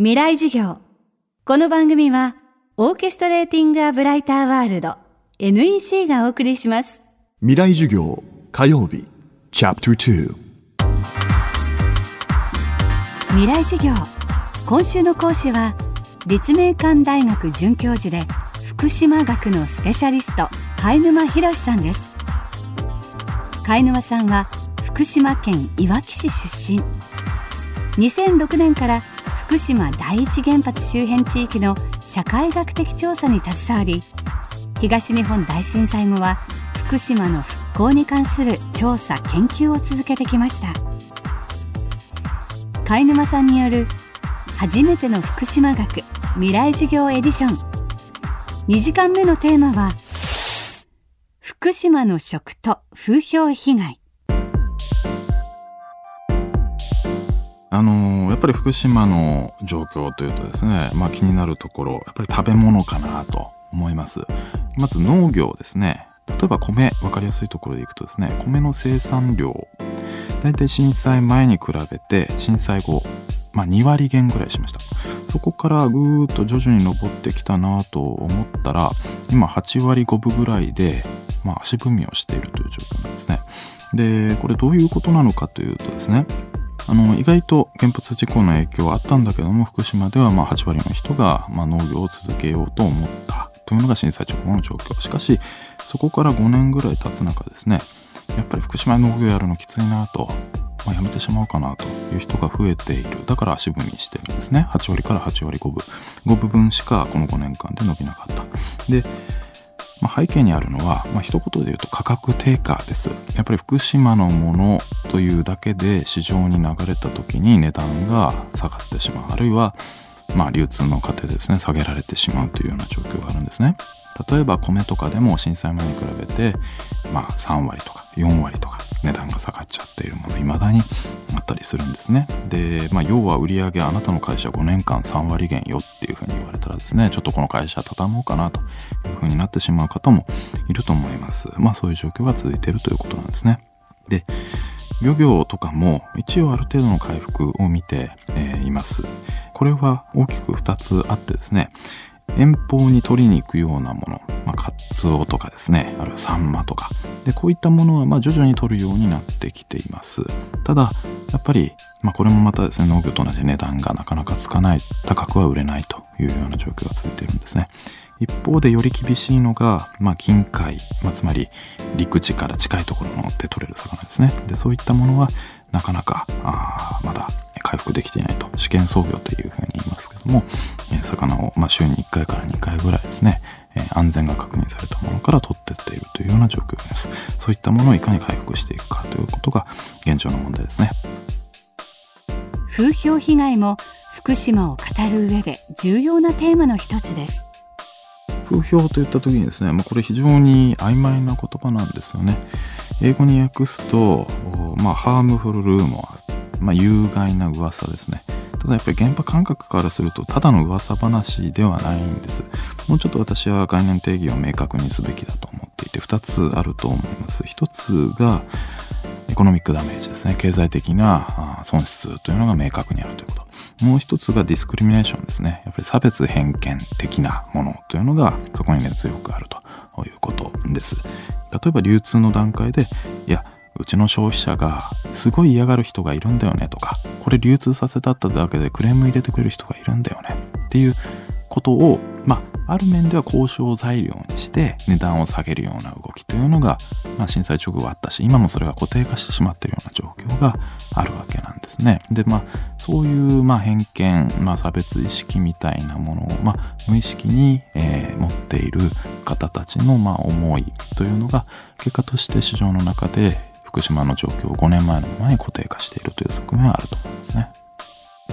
未来授業。この番組はオーケストレーティング・ア・ブライター・ワールド NEC がお送りします。未来授業火曜日。チャプター未来授業。今週の講師は立命館大学准教授で福島学のスペシャリスト貝沼博さんです。貝沼さんは福島県いわき市出身。2006年から福島第一原発周辺地域の社会学的調査に携わり東日本大震災後は福島の復興に関する調査研究を続けてきました。貝沼さんによる初めての福島学未来授業エディション。2時間目のテーマは福島の食と風評被害。あのやっぱり福島の状況というとですね、まあ、気になるところやっぱり食べ物かなと思います。まず農業ですね。例えば米分かりやすいところでいくとですね米の生産量大体震災前に比べて震災後まあ、2割減ぐらいしました。そこからぐーっと徐々に上ってきたなと思ったら今8割5分ぐらいで、まあ、足踏みをしているという状況なんですね。でこれどういうことなのかというとですねあの意外と原発事故の影響はあったんだけども福島ではまあ8割の人がま農業を続けようと思ったというのが震災直後の状況。しかしそこから5年ぐらい経つ中ですねやっぱり福島農業やるのきついなと、まあ、やめてしまおうかなという人が増えている。だから足踏みしてるんですね。8割から8割5分5分分しかこの5年間で伸びなかった。でまあ、背景にあるのは、まあ、一言で言うと価格低下です。やっぱり福島のものというだけで市場に流れた時に値段が下がってしまう。あるいは、まあ、流通の過程でですね、下げられてしまうというような状況があるんですね。例えば米とかでも震災前に比べて、まあ、3割とか4割とか値段が下がっちゃっているもの未だにあったりするんですね。で、まあ、要は売上あなたの会社5年間3割減よっていうふうに言われたらですねちょっとこの会社畳もうかなというふうになってしまう方もいると思います。まあそういう状況が続いているということなんですね。で漁業とかも一応ある程度の回復を見て、え、います。これは大きく2つあってですね遠方に取りに行くようなもの、まあ、カツオとかですね、あるいはサンマとか。で、こういったものは、ま、徐々に取るようになってきています。ただ、やっぱり、まあ、これもまたですね、農業と同じ値段がなかなかつかない、高くは売れないというような状況が続いているんですね。一方でより厳しいのが、まあ、近海、まあ、つまり陸地から近いところので取れる魚ですね。で、そういったものは、なかなか、あまだ回復できていないと試験操業というふうに言いますけども、魚を、まあ、週に1回から2回ぐらいですね、え安全が確認されたものから取ってっているというような状況です。そういったものをいかに回復していくかということが現状の問題ですね。風評被害も福島を語る上で重要なテーマの一つです。風評といった時にですね、まあ、これ非常に曖昧な言葉なんですよね。英語に訳すと、まあ、ハームフルルーモアまあ、有害な噂ですね。ただやっぱり現場感覚からするとただの噂話ではないんです。もうちょっと私は概念定義を明確にすべきだと思っていて2つあると思います。1つがエコノミックダメージですね。経済的な損失というのが明確にあるということ。もう一つがディスクリミネーションですね。やっぱり差別偏見的なものというのがそこにね強くあるということです。例えば流通の段階で、うちの消費者がすごい嫌がる人がいるんだよねとかこれ流通させたっただけでクレーム入れてくれる人がいるんだよねっていうことをまあある面では交渉材料にして値段を下げるような動きというのが、まあ、震災直後あったし今もそれが固定化してしまっているような状況があるわけなんですね。でまあそういうまあ偏見、まあ、差別意識みたいなものを、まあ、無意識に、えー、持っている方たちのまあ思いというのが結果として市場の中で福島の状況を5年前のままに固定化しているという側面はあると思うんですね。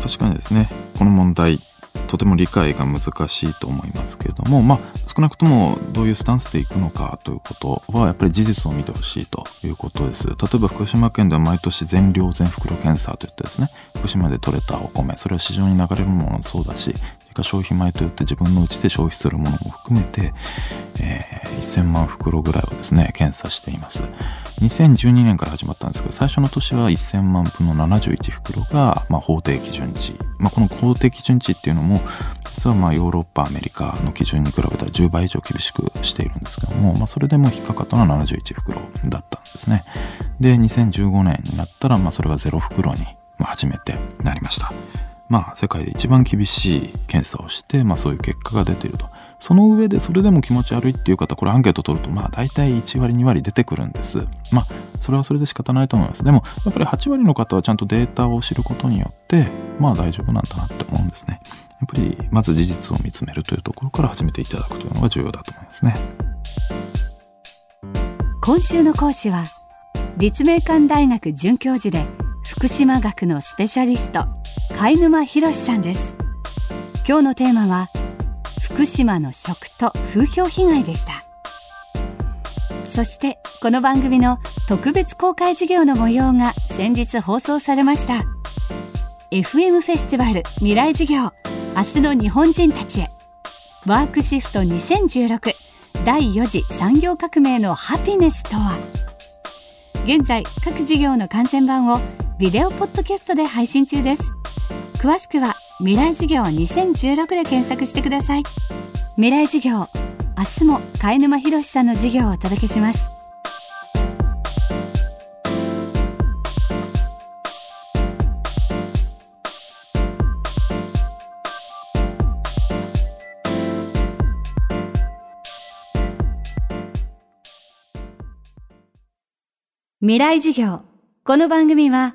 確かにですね、この問題、とても理解が難しいと思いますけれども、まあ、少なくともどういうスタンスでいくのかということは、やっぱり事実を見てほしいということです。例えば福島県では毎年全量全袋検査といってですね、福島で採れたお米、それは市場に流れるものもそうだし、れから消費米といって自分のうちで消費するものも含めて、えー、1000万袋ぐらいをですね検査しています。2012年から始まったんですけど最初の年は1000万分の71袋が、まあ、法定基準値、まあ、この法定基準値っていうのも実はまあヨーロッパアメリカの基準に比べたら10倍以上厳しくしているんですけども、まあ、それでも引っかかったのは71袋だったんですね。で2015年になったらまあそれが0袋に初めてなりました。まあ世界で一番厳しい検査をして、まあ、そういう結果が出ていると。その上でそれでも気持ち悪いっていう方これアンケート取るとまあ大体1割2割出てくるんです。まあそれはそれで仕方ないと思います。でもやっぱり8割の方はちゃんとデータを知ることによってまあ大丈夫なんだなって思うんですね。やっぱりまず事実を見つめるというところから始めていただくというのが重要だと思いますね。今週の講師は立命館大学准教授で福島学のスペシャリスト貝沼博さんです。今日のテーマは福島の食と風評被害でした。そしてこの番組の特別公開授業の模様が先日放送されました。FM フェスティバル未来授業明日の日本人たちへ。ワークシフト2016第4次産業革命のハピネスとは。現在各授業の完全版をビデオポッドキャストで配信中です。詳しくは未来授業2016で検索してください。未来授業明日も貝沼博さんの授業をお届けします。未来授業この番組は